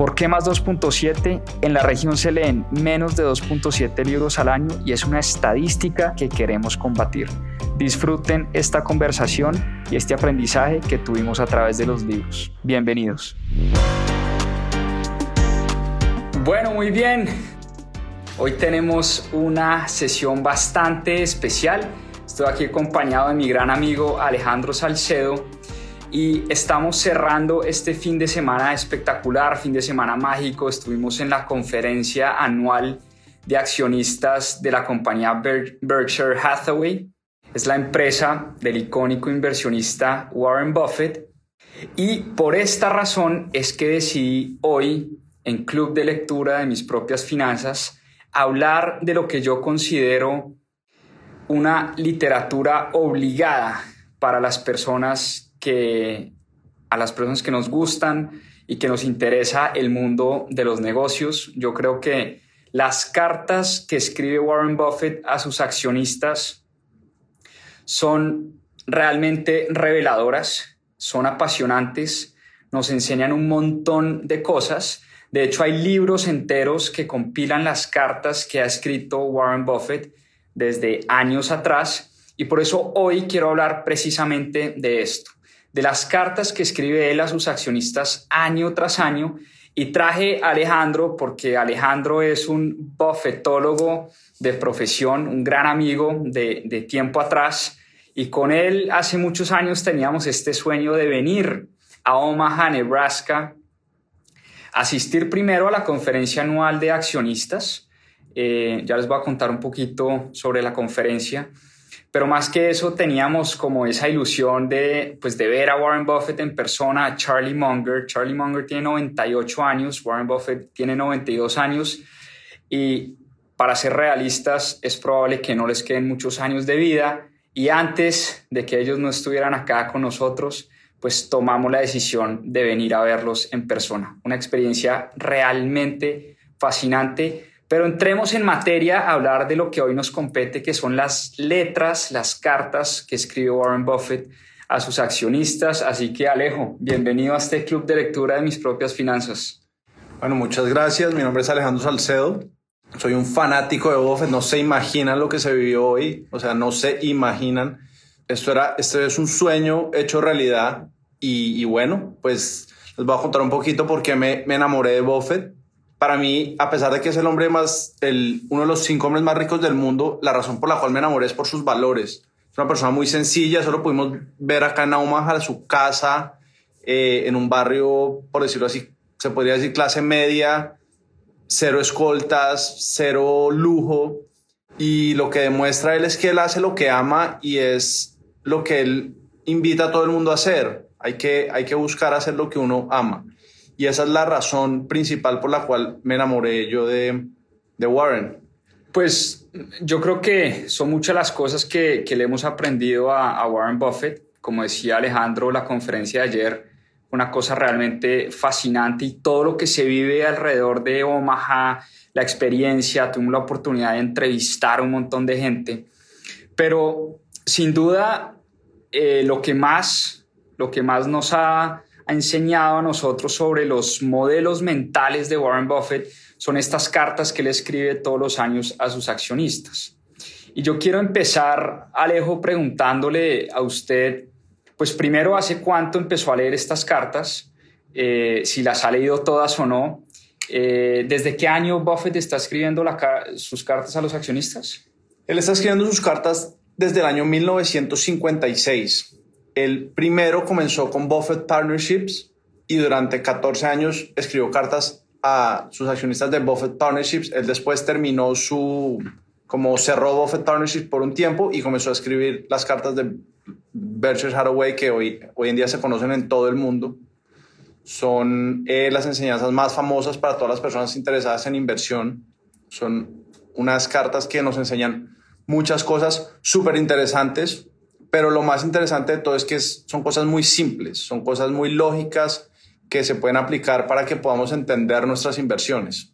¿Por qué más 2.7? En la región se leen menos de 2.7 libros al año y es una estadística que queremos combatir. Disfruten esta conversación y este aprendizaje que tuvimos a través de los libros. Bienvenidos. Bueno, muy bien. Hoy tenemos una sesión bastante especial. Estoy aquí acompañado de mi gran amigo Alejandro Salcedo y estamos cerrando este fin de semana espectacular, fin de semana mágico. Estuvimos en la conferencia anual de accionistas de la compañía Berkshire Hathaway es la empresa del icónico inversionista Warren Buffett. Y por esta razón es que decidí hoy, en Club de Lectura de mis propias finanzas, hablar de lo que yo considero una literatura obligada para las personas que a las personas que nos gustan y que nos interesa el mundo de los negocios. Yo creo que las cartas que escribe Warren Buffett a sus accionistas son realmente reveladoras, son apasionantes, nos enseñan un montón de cosas. De hecho, hay libros enteros que compilan las cartas que ha escrito Warren Buffett desde años atrás y por eso hoy quiero hablar precisamente de esto, de las cartas que escribe él a sus accionistas año tras año y traje a Alejandro porque Alejandro es un buffetólogo de profesión, un gran amigo de, de tiempo atrás y con él hace muchos años teníamos este sueño de venir a Omaha, Nebraska, asistir primero a la conferencia anual de accionistas. Eh, ya les voy a contar un poquito sobre la conferencia. Pero más que eso, teníamos como esa ilusión de, pues, de ver a Warren Buffett en persona, a Charlie Munger. Charlie Munger tiene 98 años, Warren Buffett tiene 92 años. Y para ser realistas, es probable que no les queden muchos años de vida. Y antes de que ellos no estuvieran acá con nosotros, pues tomamos la decisión de venir a verlos en persona. Una experiencia realmente fascinante. Pero entremos en materia a hablar de lo que hoy nos compete, que son las letras, las cartas que escribió Warren Buffett a sus accionistas. Así que Alejo, bienvenido a este club de lectura de mis propias finanzas. Bueno, muchas gracias. Mi nombre es Alejandro Salcedo soy un fanático de Buffett, no se imaginan lo que se vivió hoy, o sea, no se imaginan. Esto era, este es un sueño hecho realidad y, bueno, pues les voy a contar un poquito por qué me, me, enamoré de Buffett. Para mí, a pesar de que es el hombre más, el, uno de los cinco hombres más ricos del mundo, la razón por la cual me enamoré es por sus valores. Es una persona muy sencilla, solo pudimos ver acá en Omaha su casa, eh, en un barrio, por decirlo así, se podría decir clase media, cero escoltas, cero lujo. Y lo que demuestra él es que él hace lo que ama y es lo que él invita a todo el mundo a hacer. Hay que, hay que buscar hacer lo que uno ama. Y esa es la razón principal por la cual me enamoré yo de, de Warren. Pues yo creo que son muchas las cosas que, que le hemos aprendido a, Warren Buffett. Como decía Alejandro, la conferencia de ayer una cosa realmente fascinante y todo lo que se vive alrededor de Omaha, la experiencia, tuvimos la oportunidad de entrevistar a un montón de gente, pero sin duda eh, lo, que más, lo que más nos ha, ha enseñado a nosotros sobre los modelos mentales de Warren Buffett son estas cartas que él escribe todos los años a sus accionistas. Y yo quiero empezar, Alejo, preguntándole a usted pues primero, ¿hace cuánto empezó a leer estas cartas? Eh, si las ha leído todas o no. Eh, ¿Desde qué año Buffett está escribiendo sus cartas a los accionistas? Él está escribiendo sus cartas desde el año 1956. El primero comenzó con Buffett Partnerships y durante 14 años escribió cartas a sus accionistas de Buffett Partnerships. Él después terminó su, como cerró Buffett Partnerships por un tiempo y comenzó a escribir las cartas de Berkshire Hathaway que hoy, hoy en día se conocen en todo el mundo. Son eh, las enseñanzas más famosas para todas las personas interesadas en inversión. Son unas cartas que nos enseñan muchas cosas súper interesantes. Pero lo más interesante de todo es que son cosas muy simples, son cosas muy lógicas que se pueden aplicar para que podamos entender nuestras inversiones.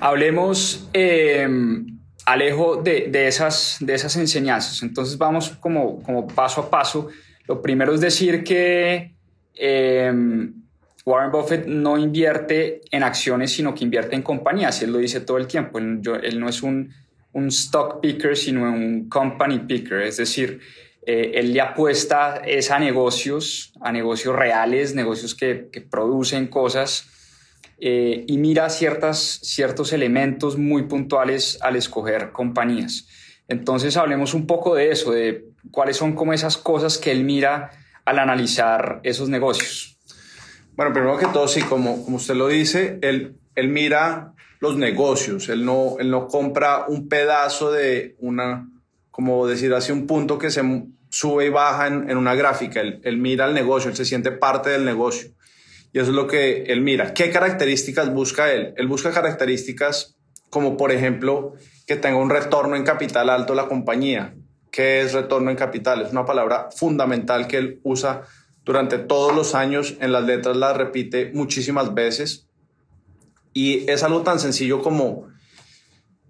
Hablemos, em, Alejo, de, esas, de esas enseñanzas. Entonces vamos como, como paso a paso. Lo primero es decir que em, Warren Buffett no invierte en acciones, sino que invierte en compañías. Él lo dice todo el tiempo. Él, él no es un, un, stock picker, sino un company picker. Es decir, eh, él le apuesta es a negocios, a negocios reales, negocios que, producen cosas. Eh, y mira ciertas, ciertos elementos muy puntuales al escoger compañías. Entonces hablemos un poco de eso, de cuáles son como esas cosas que él mira al analizar esos negocios. Bueno, primero que todo, sí, como, como usted lo dice, él, él mira los negocios, él no, él no compra un pedazo de una, como decir así, un punto que se sube y baja en, una gráfica, él, él, mira el negocio, él se siente parte del negocio. Y eso es lo que él mira. ¿Qué características busca él? Él busca características como, por ejemplo, que tenga un retorno en capital alto la compañía. ¿Qué es retorno en capital? Es una palabra fundamental que él usa durante todos los años en las letras las repite muchísimas veces y es algo tan sencillo como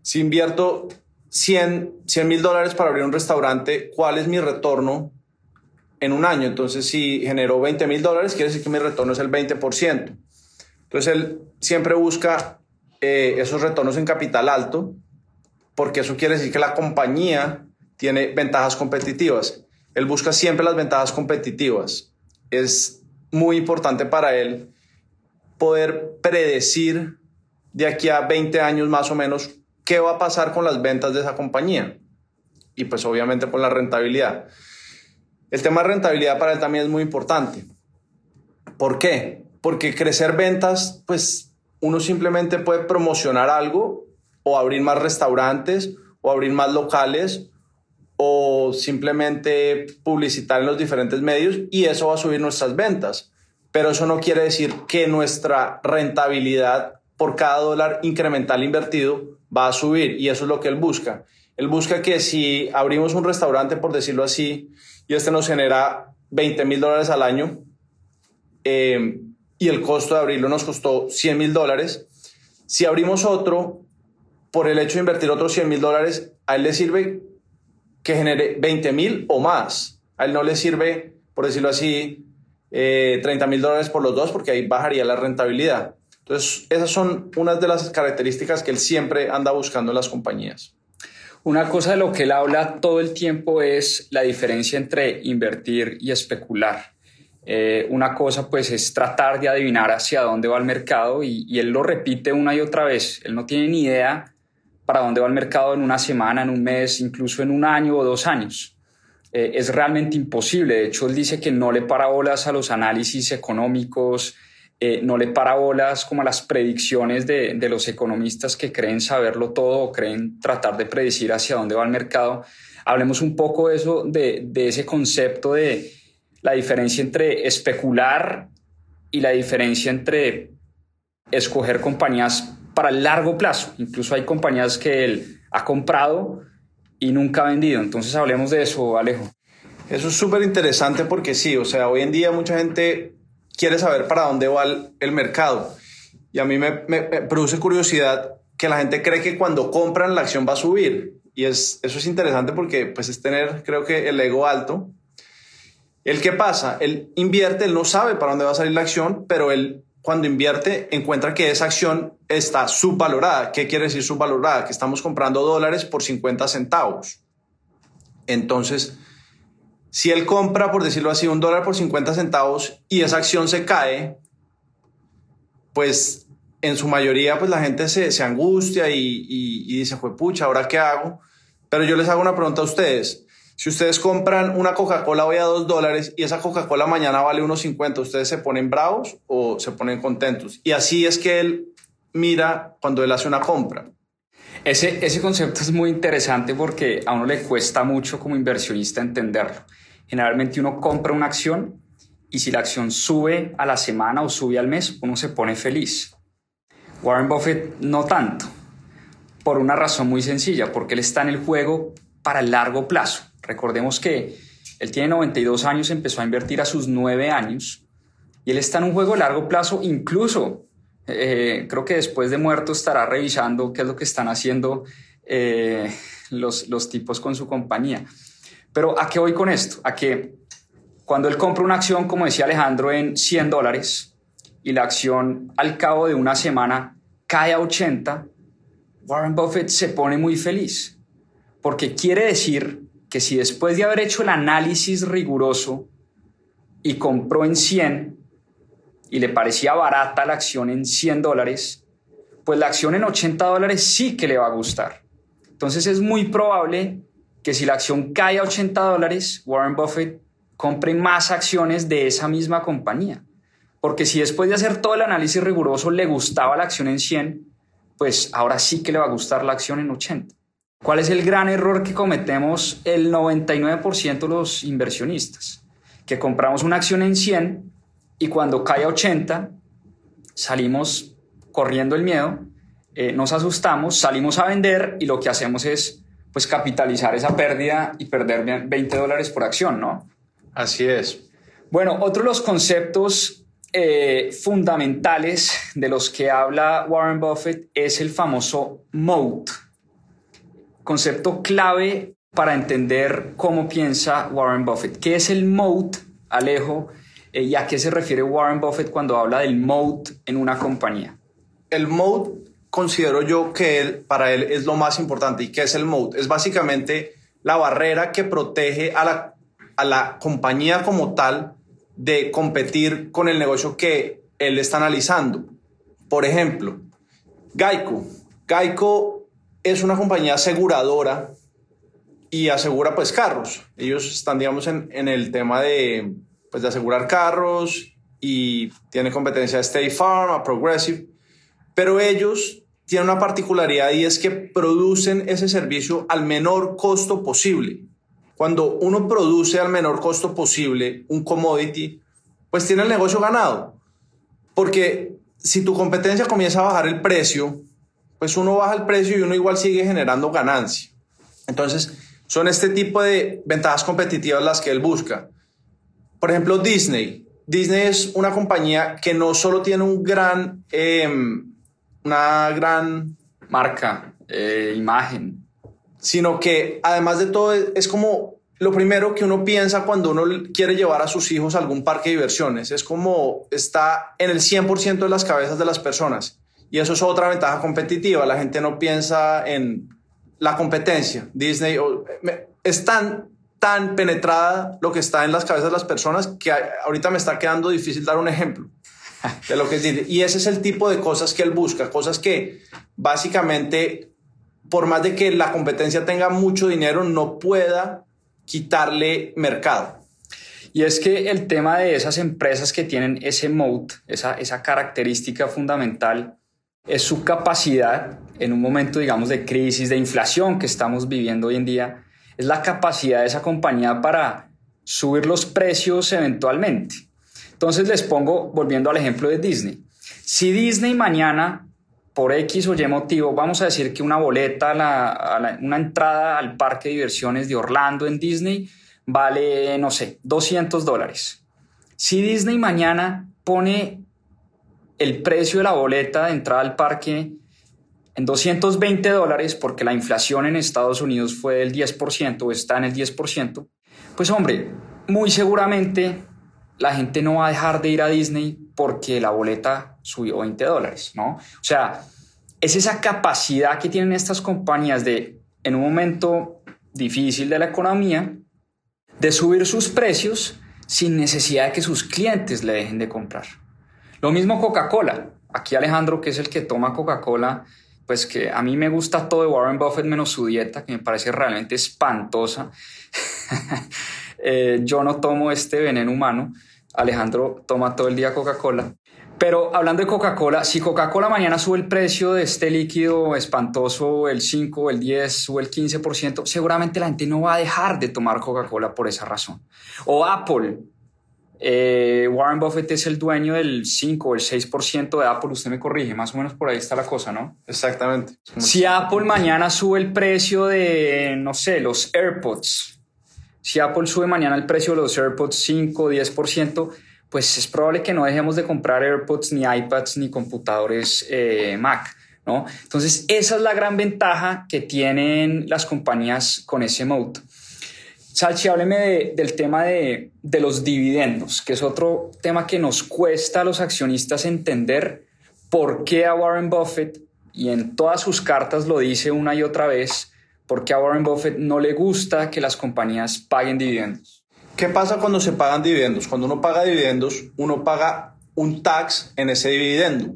si invierto 100 mil dólares para abrir un restaurante, ¿cuál es mi retorno en un año? Entonces, si generó 20 mil dólares, quiere decir que mi retorno es el 20%. Entonces, él siempre busca eh, esos retornos en capital alto, porque eso quiere decir que la compañía tiene ventajas competitivas. Él busca siempre las ventajas competitivas es muy importante para él poder predecir de aquí a 20 años más o menos qué va a pasar con las ventas de esa compañía y pues obviamente con la rentabilidad. El tema de rentabilidad para él también es muy importante. ¿Por qué? Porque crecer ventas, pues uno simplemente puede promocionar algo o abrir más restaurantes o abrir más locales o simplemente publicitar en los diferentes medios y eso va a subir nuestras ventas. Pero eso no quiere decir que nuestra rentabilidad por cada dólar incremental invertido va a subir y eso es lo que él busca. Él busca que si abrimos un restaurante, por decirlo así, y este nos genera 20 mil dólares al año eh, y el costo de abrirlo nos costó 100 mil dólares, si abrimos otro, por el hecho de invertir otros 100 mil dólares, a él le sirve que genere 20 mil o más. A él no le sirve, por decirlo así, 30 eh, mil dólares por los dos porque ahí bajaría la rentabilidad. Entonces, esas son unas de las características que él siempre anda buscando en las compañías. Una cosa de lo que él habla todo el tiempo es la diferencia entre invertir y especular. Eh, una cosa pues es tratar de adivinar hacia dónde va el mercado y, y, él lo repite una y otra vez. Él no tiene ni idea para dónde va el mercado en una semana, en un mes, incluso en un año o dos años. Eh, es realmente imposible. De hecho, él dice que no le para bolas a los análisis económicos, eh, no le para bolas como a las predicciones de, de, los economistas que creen saberlo todo o creen tratar de predecir hacia dónde va el mercado. Hablemos un poco de eso, de, de ese concepto de la diferencia entre especular y la diferencia entre escoger compañías para el largo plazo. Incluso hay compañías que él ha comprado y nunca ha vendido. Entonces hablemos de eso, Alejo. Eso es súper interesante porque sí, o sea, hoy en día mucha gente quiere saber para dónde va el, mercado. Y a mí me, produce curiosidad que la gente cree que cuando compran la acción va a subir. Y es, eso es interesante porque pues es tener, creo que, el ego alto. ¿El qué pasa? Él invierte, él no sabe para dónde va a salir la acción, pero él cuando invierte encuentra que esa acción está subvalorada. ¿Qué quiere decir subvalorada? Que estamos comprando dólares por 50 centavos. Entonces, si él compra, por decirlo así, un dólar por 50 centavos y esa acción se cae, pues en su mayoría pues la gente se, angustia y, dice, pues pucha, ¿ahora qué hago? Pero yo les hago una pregunta a ustedes. Si ustedes compran una Coca-Cola hoy a dos dólares y esa Coca-Cola mañana vale unos 50, ¿ustedes se ponen bravos o se ponen contentos? Y así es que él mira cuando él hace una compra. Ese, ese concepto es muy interesante porque a uno le cuesta mucho como inversionista entenderlo. Generalmente uno compra una acción y si la acción sube a la semana o sube al mes, uno se pone feliz. Warren Buffett no tanto, por una razón muy sencilla, porque él está en el juego para el largo plazo. Recordemos que Él tiene 92 años, empezó a invertir a sus 9 años y él está en un juego de largo plazo, incluso eh, creo que después de muerto estará revisando qué es lo que están haciendo eh, los, los tipos con su compañía. Pero ¿a qué voy con esto? A que cuando él compra una acción, como decía Alejandro, en 100 dólares y la acción al cabo de una semana cae a 80, Warren Buffett se pone muy feliz, porque quiere decir que si después de haber hecho el análisis riguroso y compró en 100 y le parecía barata la acción en 100 dólares, pues la acción en 80 dólares sí que le va a gustar. Entonces es muy probable que si la acción cae a 80 dólares, Warren Buffett compre más acciones de esa misma compañía. Porque si después de hacer todo el análisis riguroso le gustaba la acción en 100, pues ahora sí que le va a gustar la acción en 80. ¿Cuál es el gran error que cometemos el 99% de los inversionistas? Que compramos una acción en 100 y cuando cae a 80 salimos corriendo el miedo, eh, nos asustamos, salimos a vender y lo que hacemos es pues capitalizar esa pérdida y perder 20 dólares por acción, ¿no? Así es. Bueno, otro de los conceptos eh, fundamentales de los que habla Warren Buffett es el famoso moat, concepto clave para entender cómo piensa Warren Buffett. ¿Qué es el moat, Alejo? Eh, ¿Y a qué se refiere Warren Buffett cuando habla del moat en una compañía? El moat considero yo que para él es lo más importante. ¿Y qué es el moat? Es básicamente la barrera que protege a la, a la compañía como tal de competir con el negocio que él está analizando. Por ejemplo, Geico. Geico es una compañía aseguradora y asegura pues carros. Ellos están, digamos, en, en el tema de, pues, de asegurar carros y tiene competencia a State Farm, a Progressive, pero ellos tienen una particularidad y es que producen ese servicio al menor costo posible cuando uno produce al menor costo posible un commodity, pues tiene el negocio ganado. Porque si tu competencia comienza a bajar el precio, pues uno baja el precio y uno igual sigue generando ganancia. Entonces, son este tipo de ventajas competitivas las que él busca. Por ejemplo, Disney. Disney es una compañía que no solo tiene un gran, em, una gran marca, eh, imagen, sino que además de todo es como lo primero que uno piensa cuando uno quiere llevar a sus hijos a algún parque de diversiones. Es como está en el 100% de las cabezas de las personas. Y eso es otra ventaja competitiva. La gente no piensa en la competencia. Disney es tan, tan penetrada lo que está en las cabezas de las personas que ahorita me está quedando difícil dar un ejemplo de lo que es. Y ese es el tipo de cosas que él busca, cosas que básicamente por más de que la competencia tenga mucho dinero, no pueda quitarle mercado. Y es que el tema de esas empresas que tienen ese moat, esa, esa característica fundamental, es su capacidad en un momento, digamos, de crisis, de inflación que estamos viviendo hoy en día, es la capacidad de esa compañía para subir los precios eventualmente. Entonces les pongo, volviendo al ejemplo de Disney. Si Disney mañana por X o Y motivo, vamos a decir que una boleta, una entrada al parque de diversiones de Orlando en Disney vale, no sé, 200 dólares. Si Disney mañana pone el precio de la boleta de entrada al parque en 220 dólares, porque la inflación en Estados Unidos fue del 10% o está en el 10%, pues hombre, muy seguramente la gente no va a dejar de ir a Disney porque la boleta subió 20 dólares, ¿no? O sea, es esa capacidad que tienen estas compañías de, en un momento difícil de la economía, de subir sus precios sin necesidad de que sus clientes le dejen de comprar. Lo mismo Coca-Cola. Aquí Alejandro, que es el que toma Coca-Cola, pues que a mí me gusta todo de Warren Buffett menos su dieta, que me parece realmente espantosa. Eh, yo no tomo este veneno humano. Alejandro toma todo el día Coca-Cola. Pero hablando de Coca-Cola, si Coca-Cola mañana sube el precio de este líquido espantoso, el 5, el 10 o el 15%, seguramente la gente no va a dejar de tomar Coca-Cola por esa razón. O Apple. Eh, Warren Buffett es el dueño del 5 o el 6% de Apple, usted me corrige, más o menos por ahí está la cosa, ¿no? Exactamente. Si Apple mañana sube el precio de, no sé, los AirPods, Si Apple sube mañana el precio de los AirPods 5 o 10%, pues es probable que no dejemos de comprar AirPods, ni iPads, ni computadores eh, Mac. ¿no? Entonces, esa es la gran ventaja que tienen las compañías con ese mode. Salchi, hábleme del tema de, de, los dividendos, que es otro tema que nos cuesta a los accionistas entender por qué a Warren Buffett, y en todas sus cartas lo dice una y otra vez, por qué a Warren Buffett no le gusta que las compañías paguen dividendos. ¿Qué pasa cuando se pagan dividendos? Cuando uno paga dividendos, uno paga un tax en ese dividendo.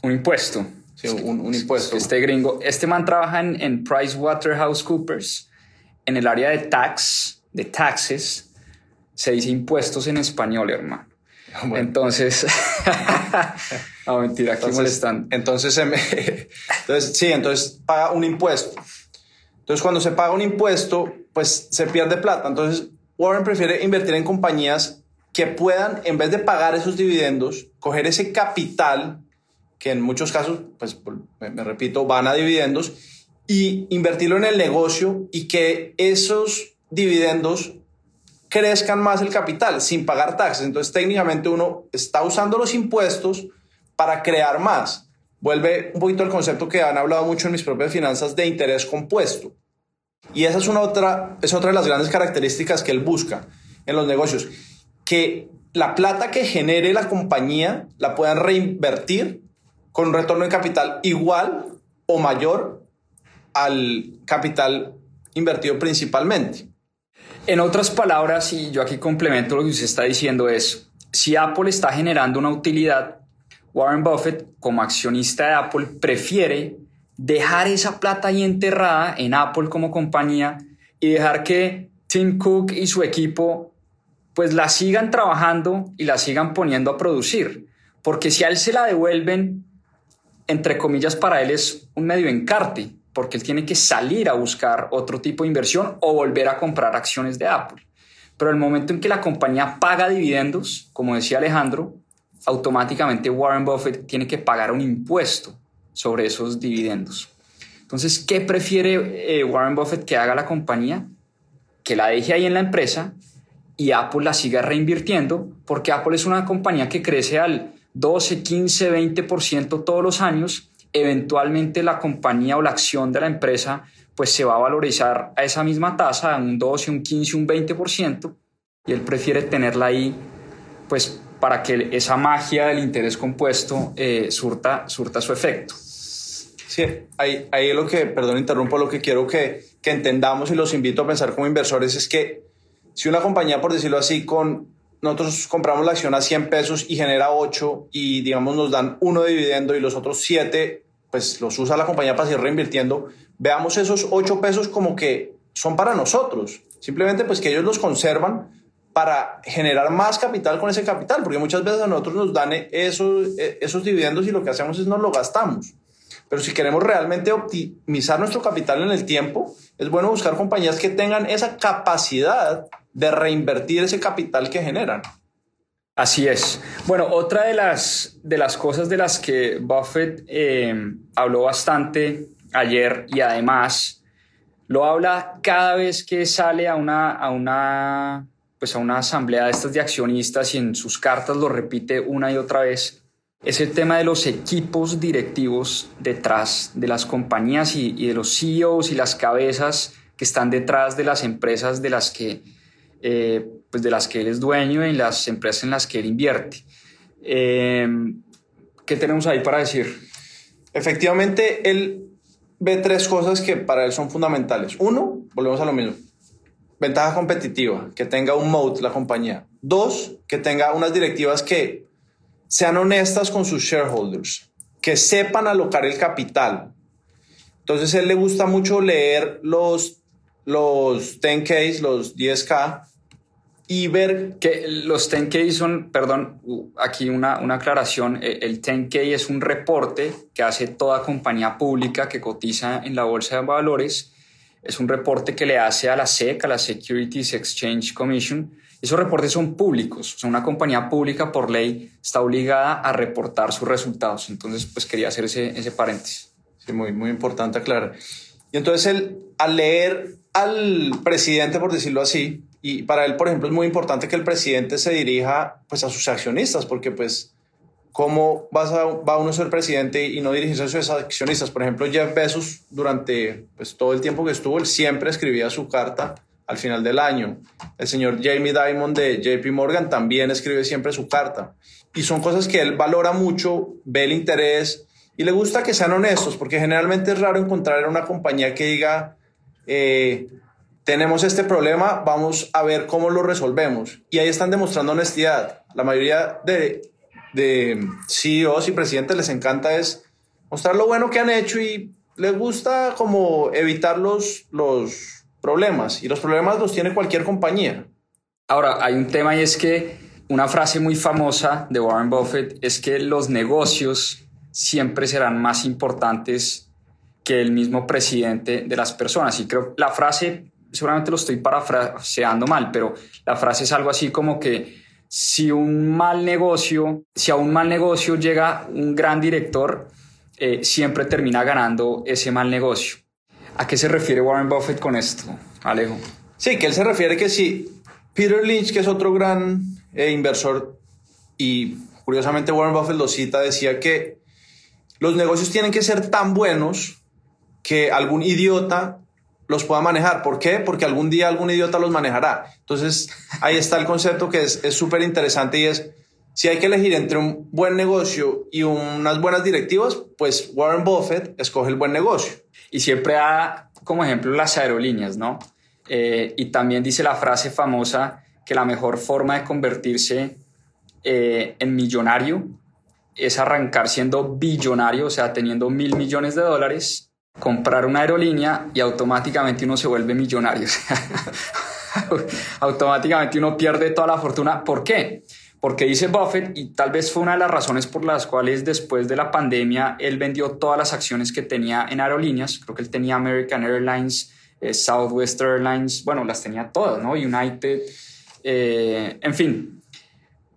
Un impuesto. Sí, un, impuesto. Este gringo, este man trabaja en, en PricewaterhouseCoopers, en el área de tax, de taxes, se dice impuestos en español, hermano. Ah, entonces, no mentira, aquí molestan. Entonces, entonces, sí, entonces paga un impuesto. Entonces, cuando se paga un impuesto, pues se pierde plata. Entonces, Warren prefiere invertir en compañías que puedan, en vez de pagar esos dividendos, coger ese capital, que en muchos casos, pues me, repito, van a dividendos, y invertirlo en el negocio y que esos dividendos crezcan más el capital sin pagar taxes. Entonces técnicamente uno está usando los impuestos para crear más. Vuelve un poquito al concepto que han hablado mucho en mis propias finanzas de interés compuesto. Y esa es, una otra, es otra de las grandes características que él busca en los negocios, que la plata que genere la compañía la puedan reinvertir con un retorno de capital igual o mayor al capital invertido principalmente. En otras palabras, y yo aquí complemento lo que usted está diciendo, es, si Apple está generando una utilidad, Warren Buffett, como accionista de Apple, prefiere dejar esa plata ahí enterrada en Apple como compañía y dejar que Tim Cook y su equipo pues la sigan trabajando y la sigan poniendo a producir. Porque si a él se la devuelven, entre comillas, para él es un medio encarte, porque él tiene que salir a buscar otro tipo de inversión o volver a comprar acciones de Apple. Pero el momento en que la compañía paga dividendos, como decía Alejandro, automáticamente Warren Buffett tiene que pagar un impuesto sobre esos dividendos. Entonces, ¿qué prefiere eh, Warren Buffett que haga la compañía? Que la deje ahí en la empresa y Apple la siga reinvirtiendo, porque Apple es una compañía que crece al 12, 15, 20% todos los años. Eventualmente la compañía o la acción de la empresa pues se va a valorizar a esa misma tasa, a un 12, un 15, un 20%, y él prefiere tenerla ahí pues para que esa magia del interés compuesto eh, surta, surta su efecto. Sí, ahí, ahí lo que, perdón, interrumpo, lo que quiero que, que entendamos y los invito a pensar como inversores es que si una compañía, por decirlo así, con nosotros compramos la acción a 100 pesos y genera 8 y digamos nos dan uno de dividendo y los otros 7 pues los usa la compañía para seguir reinvirtiendo, veamos esos 8 pesos como que son para nosotros. Simplemente pues que ellos los conservan para generar más capital con ese capital, porque muchas veces a nosotros nos dan esos, esos dividendos y lo que hacemos es nos lo gastamos. Pero si queremos realmente optimizar nuestro capital en el tiempo, es bueno buscar compañías que tengan esa capacidad de reinvertir ese capital que generan. Así es. Bueno, otra de las, de las cosas de las que Buffett eh, habló bastante ayer y además lo habla cada vez que sale a una, a una pues a una asamblea de estas de accionistas y en sus cartas lo repite una y otra vez, es el tema de los equipos directivos detrás de las compañías y, de los CEOs y las cabezas que están detrás de las empresas de las que, eh, pues de las que él es dueño y las empresas en las que él invierte. Eh, ¿Qué tenemos ahí para decir? Efectivamente, él ve tres cosas que para él son fundamentales. Uno, volvemos a lo mismo, ventaja competitiva, que tenga un mode la compañía. Dos, que tenga unas directivas que sean honestas con sus shareholders, que sepan alocar el capital. Entonces, él le gusta mucho leer los, los 10Ks, los 10K, y ver... Que los 10K son, perdón, aquí una, una aclaración, e, el 10K es un reporte que hace toda compañía pública que cotiza en la bolsa de valores es un reporte que le hace a la SEC, a la Securities Exchange Commission. Esos reportes son públicos, o sea, una compañía pública por ley está obligada a reportar sus resultados. Entonces, pues quería hacer ese, ese paréntesis. Sí, muy, muy importante aclarar. Y entonces, él, al leer al presidente, por decirlo así, y para él, por ejemplo, es muy importante que el presidente se dirija pues, a sus accionistas, porque pues, ¿cómo vas a, va uno a ser presidente y no dirigirse a sus accionistas? Por ejemplo, Jeff Bezos, durante pues, todo el tiempo que estuvo, él siempre escribía su carta al final del año. El señor Jamie Dimon de JP Morgan también escribe siempre su carta. Y son cosas que él valora mucho, ve el interés y le gusta que sean honestos, porque generalmente es raro encontrar en una compañía que diga, eh, tenemos este problema, vamos a ver cómo lo resolvemos. Y ahí están demostrando honestidad. La mayoría de, de CEOs y presidentes les encanta es mostrar lo bueno que han hecho y les gusta como evitar los, los problemas. Y los problemas los tiene cualquier compañía. Ahora, hay un tema y es que una frase muy famosa de Warren Buffett es que los negocios siempre serán más importantes que el mismo presidente de las personas. Y creo la frase seguramente lo estoy parafraseando mal, pero la frase es algo así como que si un mal negocio, si a un mal negocio llega un gran director, eh, siempre termina ganando ese mal negocio. ¿A qué se refiere Warren Buffett con esto, Alejo? Sí, que él se refiere que si Peter Lynch, que es otro gran eh, inversor, y curiosamente Warren Buffett lo cita, decía que los negocios tienen que ser tan buenos que algún idiota los pueda manejar. ¿Por qué? Porque algún día algún idiota los manejará. Entonces, ahí está el concepto que es súper interesante y es, si hay que elegir entre un buen negocio y unas buenas directivas, pues Warren Buffett escoge el buen negocio. Y siempre da como ejemplo las aerolíneas, ¿no? Eh, y también dice la frase famosa que la mejor forma de convertirse eh, en millonario es arrancar siendo billonario, o sea, teniendo mil millones de dólares comprar una aerolínea y automáticamente uno se vuelve millonario. automáticamente uno pierde toda la fortuna. ¿Por qué? Porque dice Buffett, y tal vez fue una de las razones por las cuales después de la pandemia él vendió todas las acciones que tenía en aerolíneas. Creo que él tenía American Airlines, eh, Southwest Airlines, bueno, las tenía todas, ¿no? United, eh, en fin.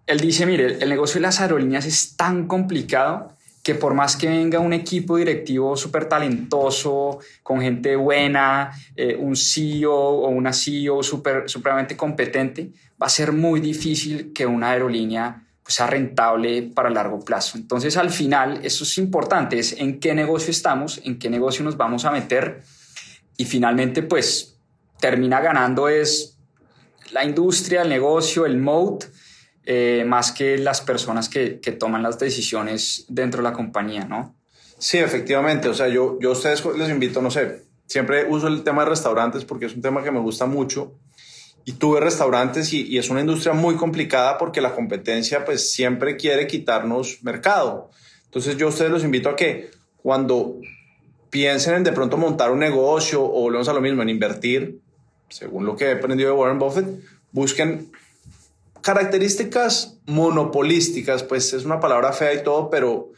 Él dice, mire, el negocio de las aerolíneas es tan complicado que por más que venga un equipo directivo súper talentoso, con gente buena, eh, un CEO o una CEO súper supremamente competente, va a ser muy difícil que una aerolínea pues, sea rentable para largo plazo. Entonces, al final, eso es importante, es en qué negocio estamos, en qué negocio nos vamos a meter y finalmente, pues, termina ganando es la industria, el negocio, el mode eh, más que las personas que, que, toman las decisiones dentro de la compañía, ¿no? Sí, efectivamente. O sea, yo, yo a ustedes les invito, no sé, siempre uso el tema de restaurantes porque es un tema que me gusta mucho. Y tuve restaurantes y, y es una industria muy complicada porque la competencia pues siempre quiere quitarnos mercado. Entonces yo a ustedes los invito a que cuando piensen en de pronto montar un negocio o volvemos a lo mismo, en invertir, según lo que he aprendido de Warren Buffett, busquen características monopolísticas, pues es una palabra fea y todo, pero,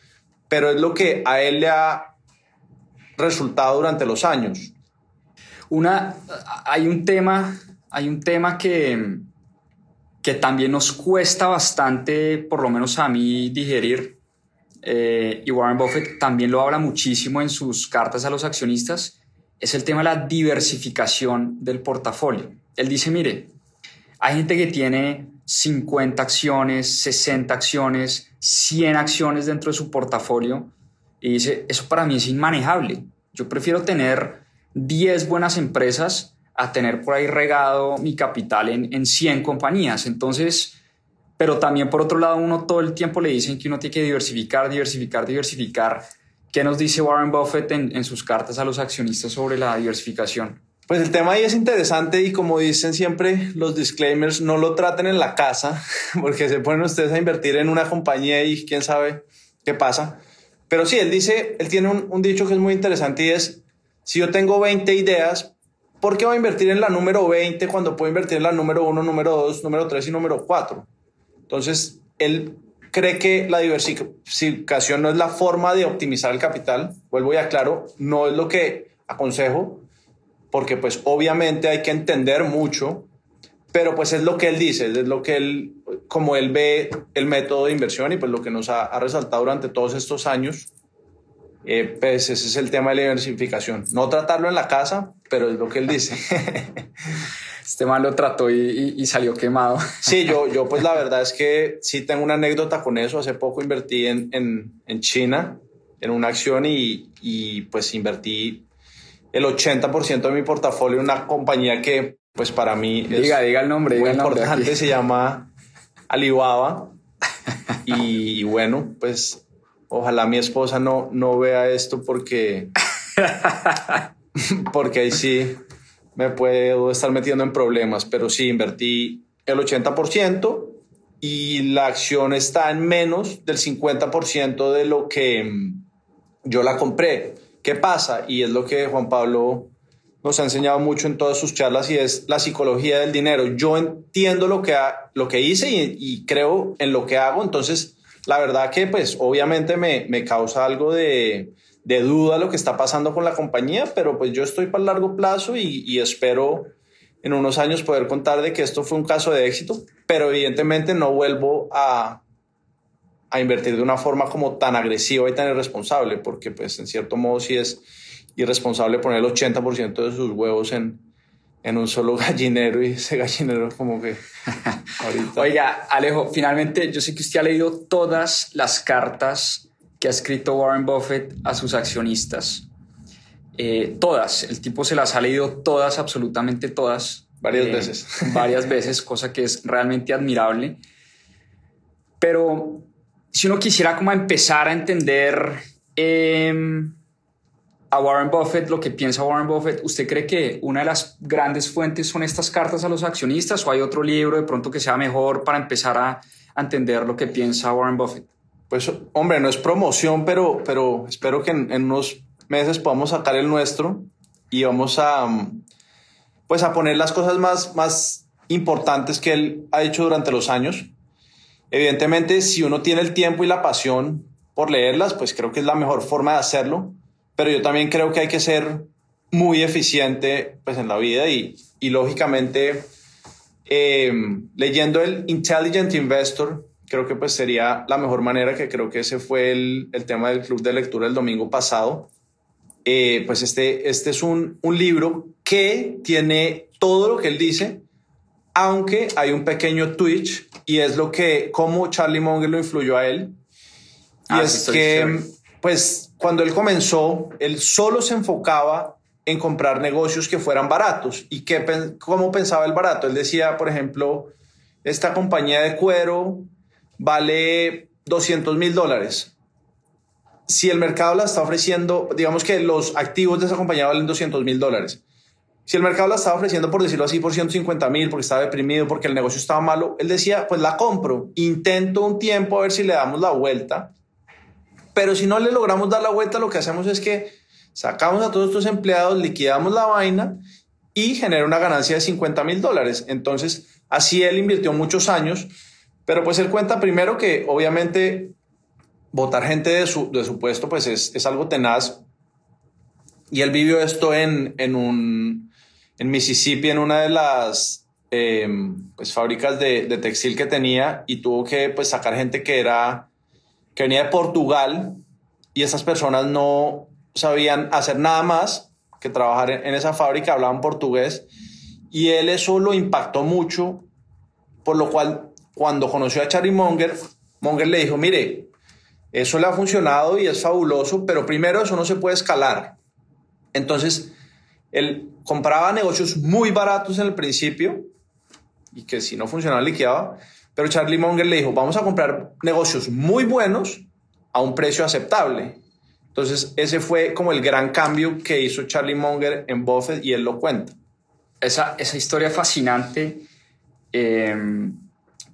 pero es lo que a él le ha resultado durante los años. Una, hay un tema, hay un tema que, que también nos cuesta bastante, por lo menos a mí, digerir. Eh, y Warren Buffett también lo habla muchísimo en sus cartas a los accionistas, es el tema de la diversificación del portafolio. Él dice, mire, hay gente que tiene 50 acciones, 60 acciones, 100 acciones dentro de su portafolio y dice, eso para mí es inmanejable. Yo prefiero tener 10 buenas empresas a tener por ahí regado mi capital en, en 100 compañías. Entonces, pero también por otro lado, uno todo el tiempo le dicen que uno tiene que diversificar, diversificar, diversificar. ¿Qué nos dice Warren Buffett en, en sus cartas a los accionistas sobre la diversificación? Pues el tema ahí es interesante y como dicen siempre los disclaimers, no lo traten en la casa porque se ponen ustedes a invertir en una compañía y quién sabe qué pasa. Pero sí, él dice, él tiene un, dicho que es muy interesante y es, si yo tengo 20 ideas, ¿por qué voy a invertir en la número 20 cuando puedo invertir en la número 1, número 2, número 3 y número 4? Entonces, él cree que la diversificación no es la forma de optimizar el capital. Vuelvo y aclaro, no es lo que aconsejo, porque pues obviamente hay que entender mucho, pero pues es lo que él dice, es lo que él, como él ve el método de inversión y pues lo que nos ha, resaltado durante todos estos años, eh, pues ese es el tema de la diversificación. No tratarlo en la casa, pero es lo que él dice. Este man lo trató y, salió quemado. Sí, yo, yo pues la verdad es que sí tengo una anécdota con eso. Hace poco invertí en, en, en China en una acción y, y pues invertí el 80% de mi portafolio en una compañía que pues para mí es diga, diga el nombre, muy diga el importante, se llama Alibaba. y, bueno, pues ojalá mi esposa no, no vea esto porque, porque ahí sí me puedo estar metiendo en problemas, pero sí invertí el 80% y la acción está en menos del 50% de lo que mm, yo la compré. ¿Qué pasa? Y es lo que Juan Pablo nos ha enseñado mucho en todas sus charlas y es la psicología del dinero. Yo entiendo lo que, lo que hice y, creo en lo que hago, entonces la verdad que pues obviamente me, me causa algo de, duda lo que está pasando con la compañía, pero pues yo estoy para el largo plazo y, y espero en unos años poder contar de que esto fue un caso de éxito, pero evidentemente no vuelvo a, a invertir de una forma como tan agresiva y tan irresponsable, porque pues en cierto modo sí es irresponsable poner el 80% de sus huevos en, en un solo gallinero y ese gallinero como que Oiga, Alejo, finalmente yo sé que usted ha leído todas las cartas que ha escrito Warren Buffett a sus accionistas. Eh, todas, el tipo se las ha leído todas, absolutamente todas. Varias eh, veces. Varias veces, cosa que es realmente admirable. Pero si uno quisiera como empezar a entender em, a Warren Buffett, lo que piensa Warren Buffett, ¿usted cree que una de las grandes fuentes son estas cartas a los accionistas o hay otro libro de pronto que sea mejor para empezar a, entender lo que piensa Warren Buffett? Pues hombre, no es promoción, pero, pero espero que en, unos meses podamos sacar el nuestro y vamos a, pues a poner las cosas más, más importantes que él ha hecho durante los años. Evidentemente, si uno tiene el tiempo y la pasión por leerlas, pues creo que es la mejor forma de hacerlo, pero yo también creo que hay que ser muy eficiente pues, en la vida y, y lógicamente eh, leyendo el Intelligent Investor, creo que pues sería la mejor manera, que creo que ese fue el, el tema del club de lectura el domingo pasado. Eh, pues este, este es un, un libro que tiene todo lo que él dice, aunque hay un pequeño twitch y es lo que, cómo Charlie Munger lo influyó a él. Y ah, es que, pues, cuando él comenzó, él solo se enfocaba en comprar negocios que fueran baratos. ¿Y qué, cómo pensaba el barato? Él decía, por ejemplo, esta compañía de cuero vale 200 mil dólares. Si el mercado la está ofreciendo, digamos que los activos de esa compañía valen 200 mil dólares si el mercado la estaba ofreciendo, por decirlo así, por 150 mil, porque estaba deprimido, porque el negocio estaba malo, él decía, pues la compro, intento un tiempo a ver si le damos la vuelta, pero si no le logramos dar la vuelta, lo que hacemos es que sacamos a todos estos empleados, liquidamos la vaina y genera una ganancia de 50 mil dólares. Entonces, así él invirtió muchos años, pero pues él cuenta primero que obviamente votar gente de su, de su puesto pues es, es algo tenaz. Y él vivió esto en, en un en Mississippi en una de las em, pues, fábricas de, textil que tenía y tuvo que pues, sacar gente que, era, que venía de Portugal y esas personas no sabían hacer nada más que trabajar en, esa fábrica, hablaban portugués y él eso lo impactó mucho, por lo cual cuando conoció a Charlie Munger, Munger le dijo, mire, eso le ha funcionado y es fabuloso, pero primero eso no se puede escalar. Entonces, él compraba negocios muy baratos en el principio y que si no funcionaba liquidaba, pero Charlie Munger le dijo, vamos a comprar negocios muy buenos a un precio aceptable. Entonces ese fue como el gran cambio que hizo Charlie Munger en Buffett y él lo cuenta. Esa, esa historia fascinante em,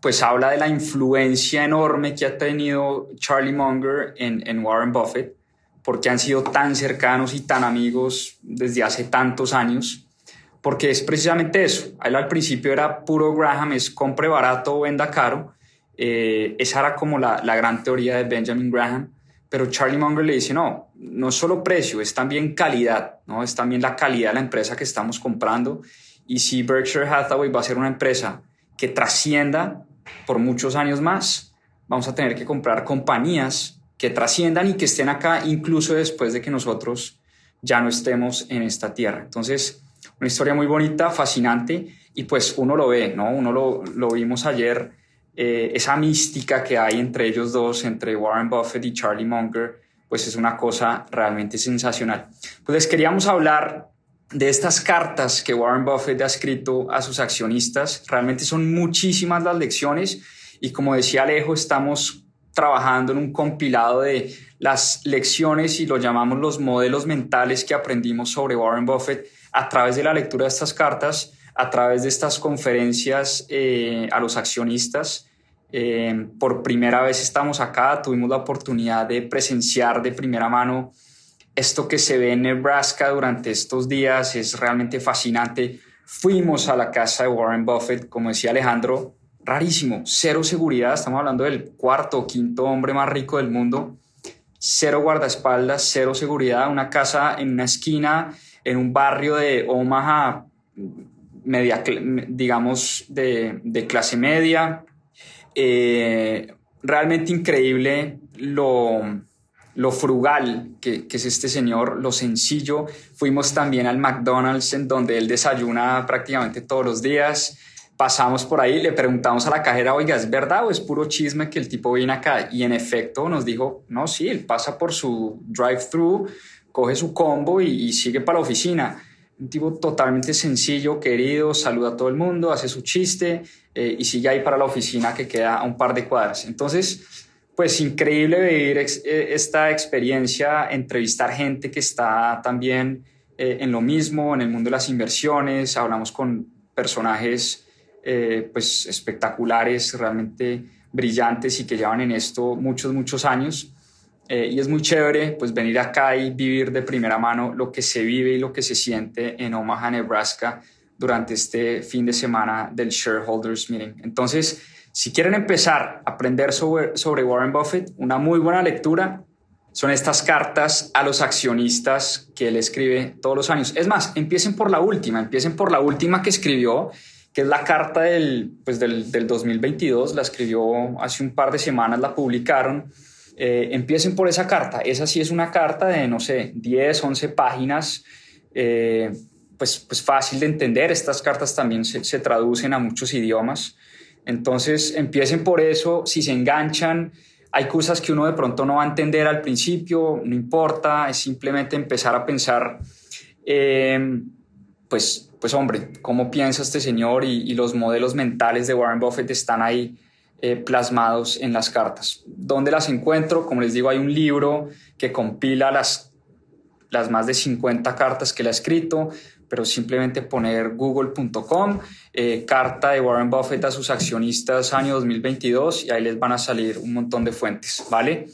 pues habla de la influencia enorme que ha tenido Charlie Munger en, en Warren Buffett porque han sido tan cercanos y tan amigos desde hace tantos años, porque es precisamente eso. Él al principio era puro Graham, es compre barato, venda caro. Eh, esa era como la, la, gran teoría de Benjamin Graham, pero Charlie Munger le dice, no, no es solo precio, es también calidad, ¿no? es también la calidad de la empresa que estamos comprando. Y si Berkshire Hathaway va a ser una empresa que trascienda por muchos años más, vamos a tener que comprar compañías que trasciendan y que estén acá incluso después de que nosotros ya no estemos en esta tierra. Entonces, una historia muy bonita, fascinante, y pues uno lo ve, ¿no? Uno lo, lo vimos ayer, eh, esa mística que hay entre ellos dos, entre Warren Buffett y Charlie Munger, pues es una cosa realmente sensacional. Pues les queríamos hablar de estas cartas que Warren Buffett ha escrito a sus accionistas. Realmente son muchísimas las lecciones y como decía Alejo, estamos trabajando en un compilado de las lecciones y lo llamamos los modelos mentales que aprendimos sobre Warren Buffett a través de la lectura de estas cartas, a través de estas conferencias eh, a los accionistas eh, por primera vez estamos acá, tuvimos la oportunidad de presenciar de primera mano esto que se ve en Nebraska durante estos días, es realmente fascinante. Fuimos a la casa de Warren Buffett, como decía Alejandro, rarísimo, cero seguridad, estamos hablando del cuarto o quinto hombre más rico del mundo, cero guardaespaldas, cero seguridad, una casa en una esquina, en un barrio de Omaha, media, digamos, de, de clase media, eh, realmente increíble lo, lo frugal que, que, es este señor, lo sencillo. Fuimos también al McDonald's en donde él desayuna prácticamente todos los días. Pasamos por ahí, le preguntamos a la cajera, oiga, ¿es verdad o es puro chisme que el tipo viene acá? Y en efecto nos dijo, no, sí, él pasa por su drive-thru, coge su combo y, y sigue para la oficina un tipo totalmente sencillo, querido, saluda a todo el mundo, hace su chiste eh, y sigue ahí para la oficina que queda a un par de cuadras. Entonces, pues increíble vivir eh, esta experiencia, entrevistar gente que está también eh, en lo mismo, en el mundo de las inversiones, hablamos con personajes pues espectaculares, realmente brillantes y que llevan en esto muchos, muchos años. Eh, y es muy chévere pues venir acá y vivir de primera mano lo que se vive y lo que se siente en Omaha, Nebraska durante este fin de semana del Shareholders Meeting. Entonces, si quieren empezar a aprender sobre, sobre Warren Buffett, una muy buena lectura son estas cartas a los accionistas que él escribe todos los años. Es más, empiecen por la última, empiecen por la última que escribió, que es la carta del, pues del, del 2022, la escribió hace un par de semanas, la publicaron eh, empiecen por esa carta. Esa sí es una carta de, no sé, 10, 11 páginas, eh, pues, pues fácil de entender. Estas cartas también se, traducen a muchos idiomas. Entonces, empiecen por eso. Si se enganchan, hay cosas que uno de pronto no va a entender al principio, no importa, es simplemente empezar a pensar, eh, pues, pues hombre, ¿cómo piensa este señor? Y, los modelos mentales de Warren Buffett están ahí eh, plasmados en las cartas. ¿Dónde las encuentro? Como les digo, hay un libro que compila las, las más de 50 cartas que le ha escrito, pero simplemente poner google.com, eh, carta de Warren Buffett a sus accionistas año 2022 y ahí les van a salir un montón de fuentes, ¿vale?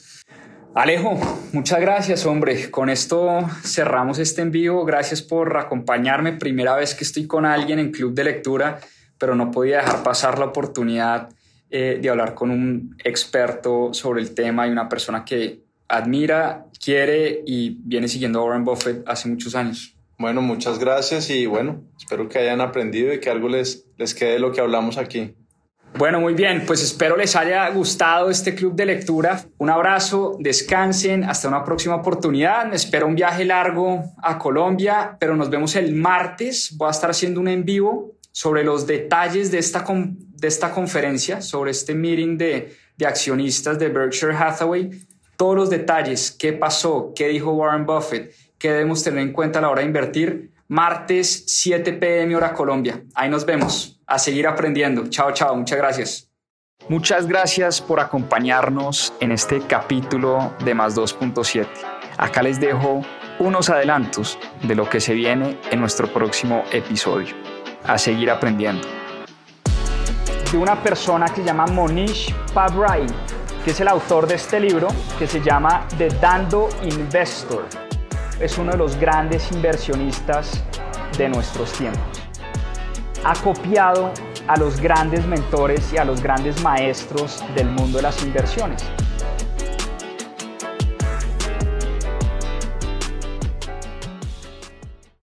Alejo, muchas gracias, hombre. Con esto cerramos este envío. Gracias por acompañarme. Primera vez que estoy con alguien en Club de Lectura, pero no podía dejar pasar la oportunidad eh, de hablar con un experto sobre el tema y una persona que admira, quiere y viene siguiendo a Warren Buffett hace muchos años. Bueno, muchas gracias y bueno, espero que hayan aprendido y que algo les, les quede de lo que hablamos aquí. Bueno, muy bien, pues espero les haya gustado este club de lectura. Un abrazo, descansen, hasta una próxima oportunidad. Me espero un viaje largo a Colombia, pero nos vemos el martes. Voy a estar haciendo un en vivo sobre los detalles de esta, de esta conferencia, sobre este meeting de, de accionistas de Berkshire Hathaway, todos los detalles, qué pasó, qué dijo Warren Buffett, qué debemos tener en cuenta a la hora de invertir. Martes 7 pm hora Colombia. Ahí nos vemos. A seguir aprendiendo. Chao, chao. Muchas gracias. Muchas gracias por acompañarnos en este capítulo de Más 2.7. Acá les dejo unos adelantos de lo que se viene en nuestro próximo episodio a seguir aprendiendo. De una persona que se llama Monish Pabrai, que es el autor de este libro que se llama The Dando Investor. Es uno de los grandes inversionistas de nuestros tiempos. Ha copiado a los grandes mentores y a los grandes maestros del mundo de las inversiones